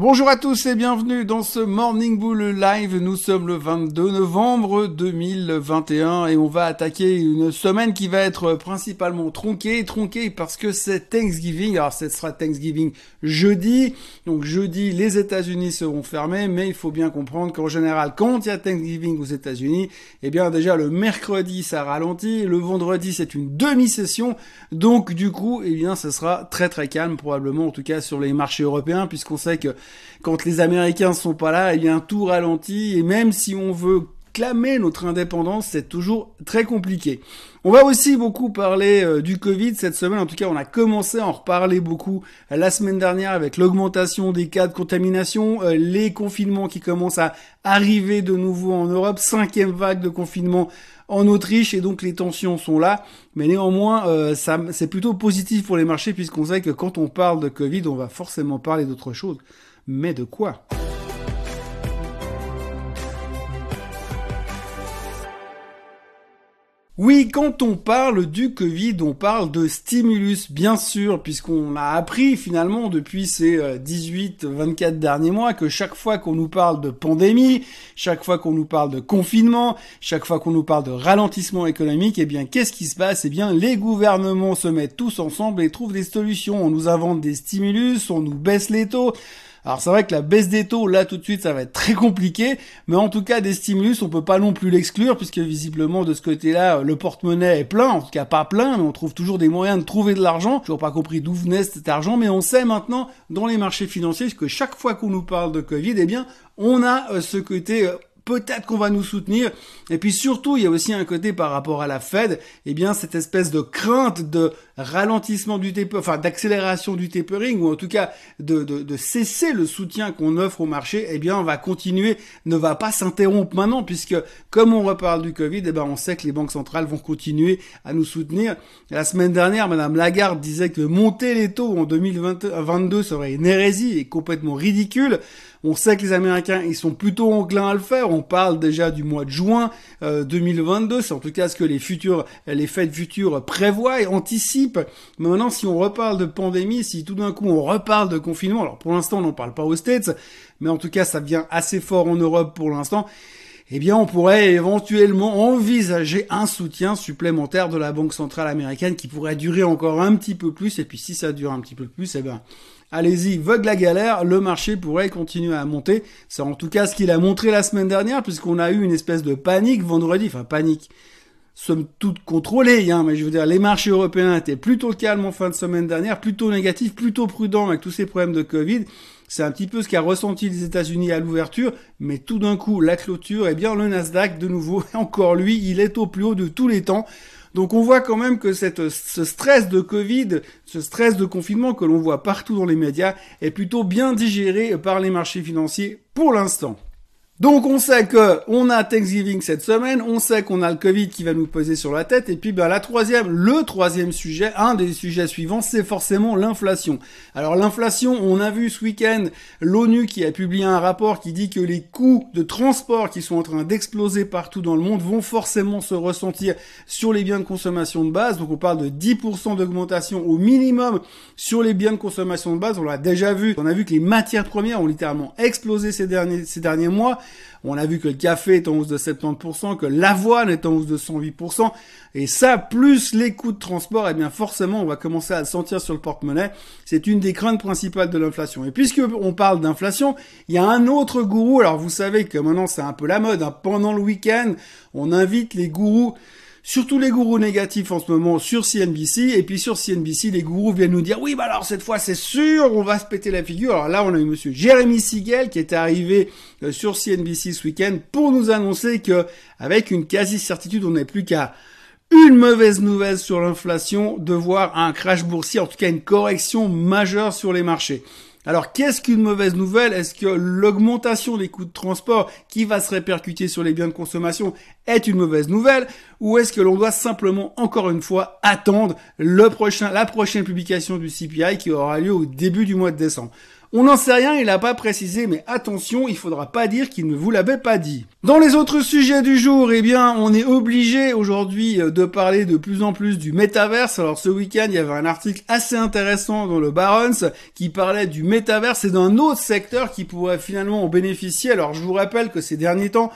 Bonjour à tous et bienvenue dans ce Morning Bull Live. Nous sommes le 22 novembre 2021 et on va attaquer une semaine qui va être principalement tronquée, tronquée parce que c'est Thanksgiving. Alors ce sera Thanksgiving jeudi. Donc jeudi, les États-Unis seront fermés, mais il faut bien comprendre qu'en général, quand il y a Thanksgiving aux États-Unis, eh bien déjà le mercredi ça ralentit, le vendredi c'est une demi-session. Donc du coup, eh bien ce sera très très calme probablement en tout cas sur les marchés européens puisqu'on sait que quand les Américains sont pas là, il y a tout ralenti et même si on veut clamer notre indépendance, c'est toujours très compliqué. On va aussi beaucoup parler euh, du Covid cette semaine. En tout cas, on a commencé à en reparler beaucoup euh, la semaine dernière avec l'augmentation des cas de contamination, euh, les confinements qui commencent à arriver de nouveau en Europe, cinquième vague de confinement en Autriche et donc les tensions sont là. Mais néanmoins, ça, c'est plutôt positif pour les marchés puisqu'on sait que quand on parle de Covid, on va forcément parler d'autre chose. Mais de quoi Oui, quand on parle du Covid, on parle de stimulus, bien sûr, puisqu'on a appris finalement depuis ces 18-24 euh, derniers mois que chaque fois qu'on nous parle de pandémie, chaque fois qu'on nous parle de confinement, chaque fois qu'on nous parle de ralentissement économique, eh bien, qu'est-ce qui se passe? Eh bien, les gouvernements se mettent tous ensemble et trouvent des solutions. On nous invente des stimulus, on nous baisse les taux. Alors c'est vrai que la baisse des taux, là tout de suite, ça va être très compliqué, mais en tout cas des stimulus, on peut pas non plus l'exclure, puisque visiblement de ce côté-là, le porte-monnaie est plein, en tout cas pas plein, mais on trouve toujours des moyens de trouver de l'argent. Toujours pas compris d'où venait cet argent, mais on sait maintenant dans les marchés financiers que chaque fois qu'on nous parle de Covid, eh bien on a euh, ce côté euh, peut-être qu'on va nous soutenir. Et puis surtout, il y a aussi un côté par rapport à la Fed, eh bien cette espèce de crainte de ralentissement du taper, enfin d'accélération du tapering, ou en tout cas de, de, cesser le soutien qu'on offre au marché, eh bien on va continuer, ne va pas s'interrompre maintenant, puisque comme on reparle du Covid, eh ben on sait que les banques centrales vont continuer à nous soutenir. La semaine dernière, Madame Lagarde disait que monter les taux en 2022 serait une hérésie et complètement ridicule. On sait que les Américains, ils sont plutôt enclins à le faire. On parle déjà du mois de juin 2022. Euh, C'est en tout cas ce que les futurs, les fêtes futures prévoient et anticipent. Maintenant, si on reparle de pandémie, si tout d'un coup on reparle de confinement, alors pour l'instant on n'en parle pas aux States, mais en tout cas ça vient assez fort en Europe pour l'instant eh bien, on pourrait éventuellement envisager un soutien supplémentaire de la Banque centrale américaine qui pourrait durer encore un petit peu plus. Et puis, si ça dure un petit peu plus, eh ben, allez-y, vogue la galère, le marché pourrait continuer à monter. C'est en tout cas ce qu'il a montré la semaine dernière, puisqu'on a eu une espèce de panique vendredi, enfin panique, somme toute contrôlée, hein, mais je veux dire, les marchés européens étaient plutôt calmes en fin de semaine dernière, plutôt négatifs, plutôt prudents avec tous ces problèmes de Covid. C'est un petit peu ce qu'a ressenti les États-Unis à l'ouverture, mais tout d'un coup, la clôture, eh bien, le Nasdaq, de nouveau, encore lui, il est au plus haut de tous les temps. Donc on voit quand même que cette, ce stress de Covid, ce stress de confinement que l'on voit partout dans les médias est plutôt bien digéré par les marchés financiers pour l'instant. Donc on sait que on a Thanksgiving cette semaine, on sait qu'on a le Covid qui va nous poser sur la tête, et puis ben la troisième, le troisième sujet, un des sujets suivants, c'est forcément l'inflation. Alors l'inflation, on a vu ce week-end l'ONU qui a publié un rapport qui dit que les coûts de transport qui sont en train d'exploser partout dans le monde vont forcément se ressentir sur les biens de consommation de base. Donc on parle de 10% d'augmentation au minimum sur les biens de consommation de base. On l'a déjà vu. On a vu que les matières premières ont littéralement explosé ces derniers ces derniers mois. On a vu que le café est en hausse de 70%, que l'avoine est en hausse de 108%, et ça, plus les coûts de transport, eh bien forcément, on va commencer à le sentir sur le porte-monnaie. C'est une des craintes principales de l'inflation. Et puisque on parle d'inflation, il y a un autre gourou, alors vous savez que maintenant c'est un peu la mode, hein. pendant le week-end, on invite les gourous Surtout les gourous négatifs en ce moment sur CNBC. Et puis sur CNBC, les gourous viennent nous dire, oui, bah alors cette fois c'est sûr, on va se péter la figure. Alors là, on a eu monsieur Jérémy Siegel qui est arrivé euh, sur CNBC ce week-end pour nous annoncer que, avec une quasi-certitude, on n'est plus qu'à une mauvaise nouvelle sur l'inflation, de voir un crash boursier, en tout cas une correction majeure sur les marchés. Alors qu'est-ce qu'une mauvaise nouvelle? Est-ce que l'augmentation des coûts de transport qui va se répercuter sur les biens de consommation est une mauvaise nouvelle? Ou est-ce que l'on doit simplement, encore une fois, attendre le prochain, la prochaine publication du CPI qui aura lieu au début du mois de décembre? On n'en sait rien, il n'a pas précisé, mais attention, il faudra pas dire qu'il ne vous l'avait pas dit. Dans les autres sujets du jour, eh bien, on est obligé aujourd'hui euh, de parler de plus en plus du métaverse. Alors ce week-end, il y avait un article assez intéressant dans le Barons qui parlait du métaverse et d'un autre secteur qui pourrait finalement en bénéficier. Alors je vous rappelle que ces derniers temps,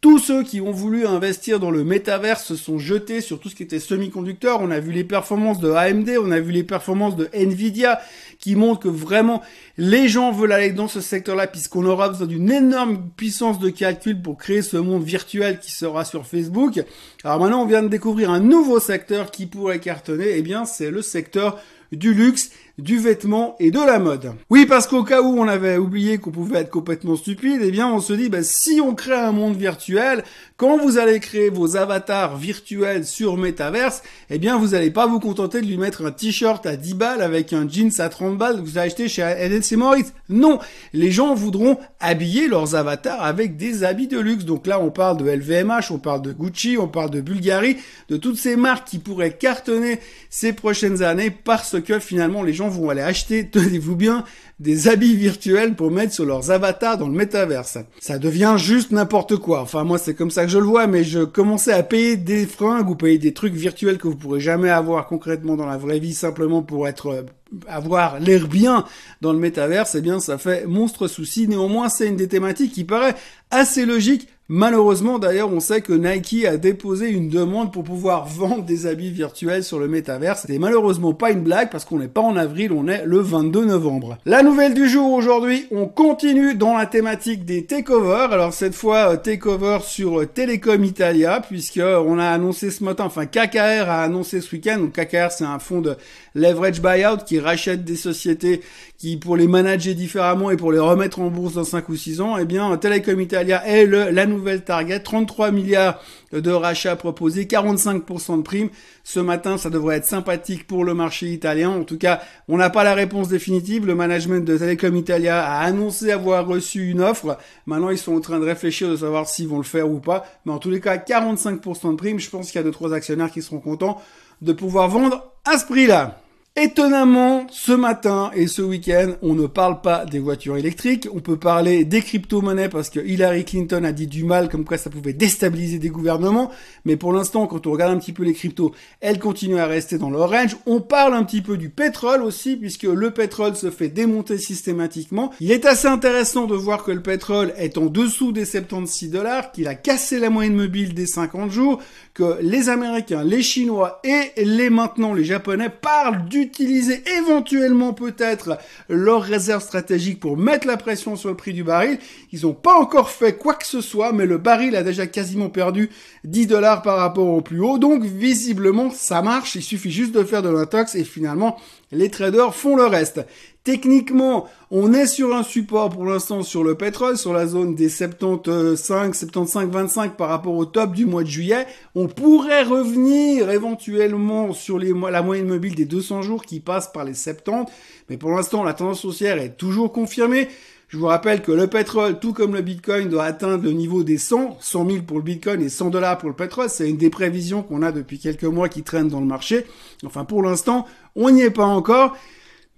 tous ceux qui ont voulu investir dans le métavers se sont jetés sur tout ce qui était semi-conducteur. On a vu les performances de AMD, on a vu les performances de Nvidia qui montrent que vraiment les gens veulent aller dans ce secteur-là puisqu'on aura besoin d'une énorme puissance de calcul pour créer ce monde virtuel qui sera sur Facebook. Alors maintenant, on vient de découvrir un nouveau secteur qui pourrait cartonner. Eh bien, c'est le secteur du luxe du vêtement et de la mode. Oui, parce qu'au cas où on avait oublié qu'on pouvait être complètement stupide, eh bien on se dit, bah, si on crée un monde virtuel, quand vous allez créer vos avatars virtuels sur Metaverse, eh bien vous n'allez pas vous contenter de lui mettre un t-shirt à 10 balles avec un jeans à 30 balles que vous avez acheté chez NLC Moritz. Non, les gens voudront habiller leurs avatars avec des habits de luxe. Donc là, on parle de LVMH, on parle de Gucci, on parle de Bulgari, de toutes ces marques qui pourraient cartonner ces prochaines années parce que finalement les gens vont aller acheter, tenez-vous bien, des habits virtuels pour mettre sur leurs avatars dans le métaverse. Ça devient juste n'importe quoi. Enfin, moi, c'est comme ça que je le vois, mais je commençais à payer des fringues ou payer des trucs virtuels que vous pourrez jamais avoir concrètement dans la vraie vie simplement pour être euh, avoir l'air bien dans le métaverse, eh bien ça fait monstre souci. Néanmoins, c'est une des thématiques qui paraît assez logique Malheureusement, d'ailleurs, on sait que Nike a déposé une demande pour pouvoir vendre des habits virtuels sur le métavers. C'était malheureusement pas une blague parce qu'on n'est pas en avril, on est le 22 novembre. La nouvelle du jour aujourd'hui, on continue dans la thématique des takeovers. Alors cette fois, euh, takeover sur euh, Telecom Italia puisque euh, on a annoncé ce matin, enfin KKR a annoncé ce week-end. Donc KKR, c'est un fonds de leverage buyout qui rachète des sociétés qui, pour les manager différemment et pour les remettre en bourse dans 5 ou 6 ans, eh bien, Telecom Italia est le, la nouvelle target. 33 milliards de rachats proposés, 45% de primes. Ce matin, ça devrait être sympathique pour le marché italien. En tout cas, on n'a pas la réponse définitive. Le management de Telecom Italia a annoncé avoir reçu une offre. Maintenant, ils sont en train de réfléchir de savoir s'ils vont le faire ou pas. Mais en tous les cas, 45% de primes. Je pense qu'il y a deux, trois actionnaires qui seront contents de pouvoir vendre à ce prix-là. Étonnamment, ce matin et ce week-end, on ne parle pas des voitures électriques, on peut parler des crypto-monnaies parce que Hillary Clinton a dit du mal comme quoi ça pouvait déstabiliser des gouvernements, mais pour l'instant, quand on regarde un petit peu les cryptos, elles continuent à rester dans leur range. On parle un petit peu du pétrole aussi, puisque le pétrole se fait démonter systématiquement. Il est assez intéressant de voir que le pétrole est en dessous des 76 dollars, qu'il a cassé la moyenne mobile des 50 jours, que les Américains, les Chinois et les maintenant les Japonais parlent du utiliser éventuellement peut-être leurs réserves stratégiques pour mettre la pression sur le prix du baril. Ils n'ont pas encore fait quoi que ce soit, mais le baril a déjà quasiment perdu 10 dollars par rapport au plus haut. Donc visiblement, ça marche. Il suffit juste de faire de l'intox et finalement, les traders font le reste. Techniquement, on est sur un support pour l'instant sur le pétrole, sur la zone des 75, 75, 25 par rapport au top du mois de juillet. On pourrait revenir éventuellement sur la moyenne mobile des 200 jours qui passe par les 70. Mais pour l'instant, la tendance haussière est toujours confirmée. Je vous rappelle que le pétrole, tout comme le bitcoin, doit atteindre le niveau des 100, 100 000 pour le bitcoin et 100 dollars pour le pétrole. C'est une des prévisions qu'on a depuis quelques mois qui traînent dans le marché. Enfin, pour l'instant, on n'y est pas encore.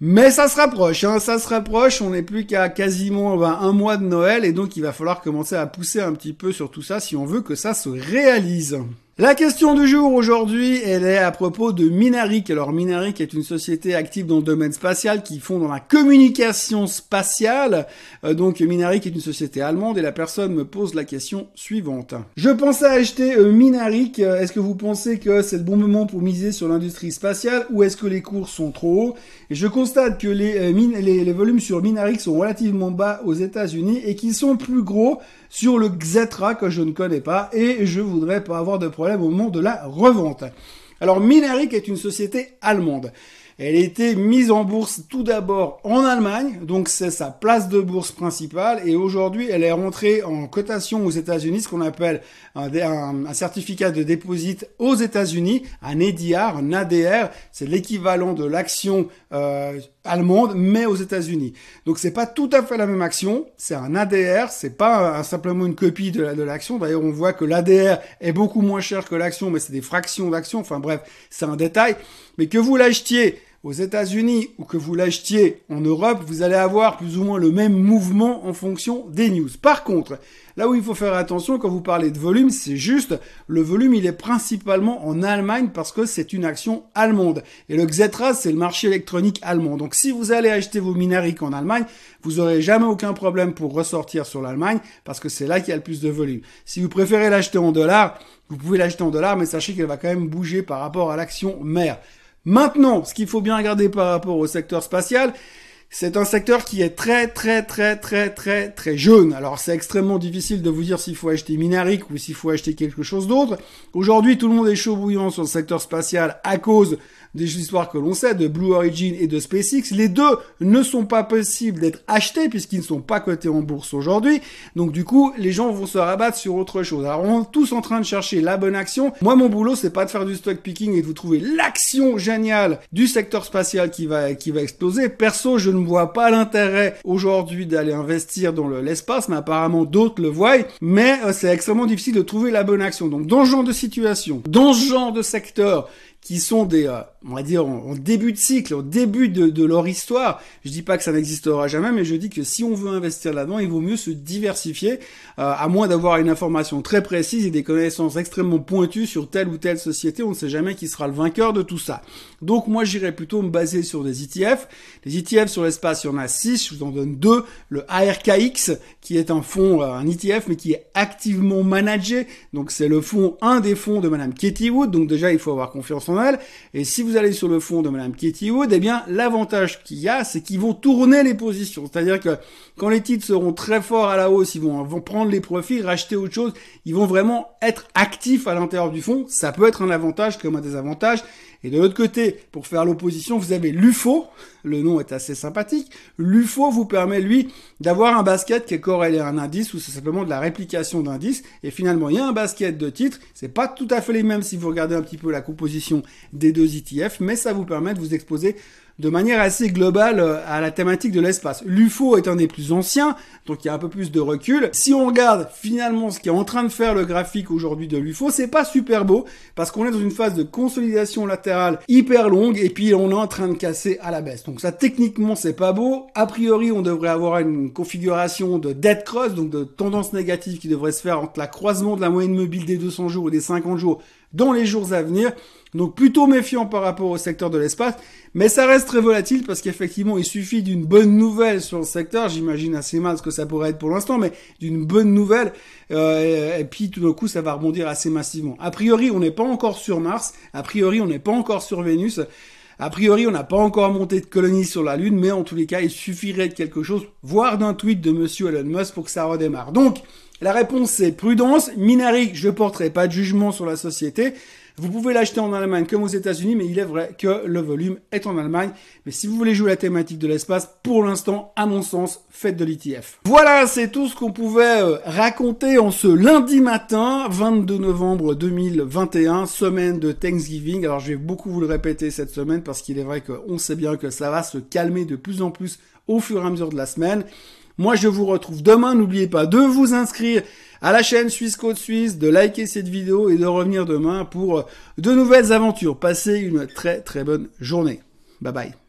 Mais ça se rapproche, hein, ça se rapproche, on n'est plus qu'à quasiment ben, un mois de Noël et donc il va falloir commencer à pousser un petit peu sur tout ça si on veut que ça se réalise. La question du jour aujourd'hui, elle est à propos de Minaric. Alors Minaric est une société active dans le domaine spatial qui font dans la communication spatiale. Euh, donc Minaric est une société allemande et la personne me pose la question suivante. Je pensais acheter euh, Minaric. Est-ce que vous pensez que c'est le bon moment pour miser sur l'industrie spatiale ou est-ce que les cours sont trop hauts? Et Je constate que euh, les volumes sur Minaric sont relativement bas aux États-Unis et qu'ils sont plus gros sur le Xetra que je ne connais pas et je voudrais pas avoir de problème au moment de la revente. Alors Minaric est une société allemande. Elle a été mise en bourse tout d'abord en Allemagne, donc c'est sa place de bourse principale, et aujourd'hui elle est rentrée en cotation aux États-Unis, ce qu'on appelle un, certificat de dépôt aux États-Unis, un EDR, un ADR, c'est l'équivalent de l'action euh, allemande, mais aux États-Unis. Donc c'est pas tout à fait la même action, c'est un ADR, c'est pas simplement une copie de, l'action. D'ailleurs, on voit que l'ADR est beaucoup moins cher que l'action, mais c'est des fractions d'action. Enfin bref, c'est un détail. Mais que vous l'achetiez aux États-Unis ou que vous l'achetiez en Europe, vous allez avoir plus ou moins le même mouvement en fonction des news. Par contre, là où il faut faire attention quand vous parlez de volume, c'est juste le volume, il est principalement en Allemagne parce que c'est une action allemande. Et le Xetra, c'est le marché électronique allemand. Donc si vous allez acheter vos minériques en Allemagne, vous aurez jamais aucun problème pour ressortir sur l'Allemagne parce que c'est là qu'il y a le plus de volume. Si vous préférez l'acheter en dollars, vous pouvez l'acheter en dollars, mais sachez qu'elle va quand même bouger par rapport à l'action mère. Maintenant, ce qu'il faut bien regarder par rapport au secteur spatial, c'est un secteur qui est très très très très très très jeune. Alors c'est extrêmement difficile de vous dire s'il faut acheter Minaric ou s'il faut acheter quelque chose d'autre. Aujourd'hui, tout le monde est chaud bouillant sur le secteur spatial à cause des histoires que l'on sait de Blue Origin et de SpaceX. Les deux ne sont pas possibles d'être achetés puisqu'ils ne sont pas cotés en bourse aujourd'hui. Donc du coup, les gens vont se rabattre sur autre chose. Alors on est tous en train de chercher la bonne action. Moi, mon boulot, c'est pas de faire du stock picking et de vous trouver l'action géniale du secteur spatial qui va qui va exploser. Perso, je ne vois pas l'intérêt aujourd'hui d'aller investir dans l'espace, mais apparemment d'autres le voient. Mais euh, c'est extrêmement difficile de trouver la bonne action. Donc dans ce genre de situation, dans ce genre de secteur, qui sont des, euh, on va dire, en, début de cycle, au début de, de, leur histoire. Je dis pas que ça n'existera jamais, mais je dis que si on veut investir là-dedans, il vaut mieux se diversifier, euh, à moins d'avoir une information très précise et des connaissances extrêmement pointues sur telle ou telle société. On ne sait jamais qui sera le vainqueur de tout ça. Donc moi, j'irais plutôt me baser sur des ETF. Les ETF sur l'espace, il y en a six. Je vous en donne deux. Le ARKX, qui est un fonds, euh, un ETF, mais qui est activement managé. Donc c'est le fonds, un des fonds de Madame Katie Wood. Donc déjà, il faut avoir confiance et si vous allez sur le fond de Madame Katie Wood, eh bien, l'avantage qu'il y a, c'est qu'ils vont tourner les positions. C'est-à-dire que quand les titres seront très forts à la hausse, ils vont, vont prendre les profits, racheter autre chose. Ils vont vraiment être actifs à l'intérieur du fond. Ça peut être un avantage comme un désavantage. Et de l'autre côté, pour faire l'opposition, vous avez l'UFO. Le nom est assez sympathique. L'UFO vous permet, lui, d'avoir un basket qui est corrélé à un indice ou c'est simplement de la réplication d'indices. Et finalement, il y a un basket de titres. C'est pas tout à fait les mêmes si vous regardez un petit peu la composition des deux ETF, mais ça vous permet de vous exposer de manière assez globale euh, à la thématique de l'espace. L'UFO est un des plus anciens, donc il y a un peu plus de recul. Si on regarde finalement ce qui est en train de faire le graphique aujourd'hui de l'UFO, c'est pas super beau, parce qu'on est dans une phase de consolidation latérale hyper longue, et puis on est en train de casser à la baisse. Donc ça techniquement c'est pas beau. A priori on devrait avoir une configuration de dead cross, donc de tendance négative qui devrait se faire entre la croisement de la moyenne mobile des 200 jours et des 50 jours dans les jours à venir. Donc plutôt méfiant par rapport au secteur de l'espace, mais ça reste très volatile parce qu'effectivement il suffit d'une bonne nouvelle sur le secteur, j'imagine assez mal ce que ça pourrait être pour l'instant, mais d'une bonne nouvelle, euh, et puis tout d'un coup ça va rebondir assez massivement. A priori on n'est pas encore sur Mars, a priori on n'est pas encore sur Vénus, a priori on n'a pas encore monté de colonie sur la Lune, mais en tous les cas il suffirait de quelque chose, voire d'un tweet de Monsieur Elon Musk pour que ça redémarre. Donc la réponse c'est prudence. Minari, je porterai pas de jugement sur la société. Vous pouvez l'acheter en Allemagne comme aux États-Unis, mais il est vrai que le volume est en Allemagne. Mais si vous voulez jouer la thématique de l'espace, pour l'instant, à mon sens, faites de l'ETF. Voilà, c'est tout ce qu'on pouvait euh, raconter en ce lundi matin, 22 novembre 2021, semaine de Thanksgiving. Alors je vais beaucoup vous le répéter cette semaine parce qu'il est vrai qu'on sait bien que ça va se calmer de plus en plus au fur et à mesure de la semaine. Moi, je vous retrouve demain. N'oubliez pas de vous inscrire à la chaîne Suisse Code Suisse, de liker cette vidéo et de revenir demain pour de nouvelles aventures. Passez une très très bonne journée. Bye bye.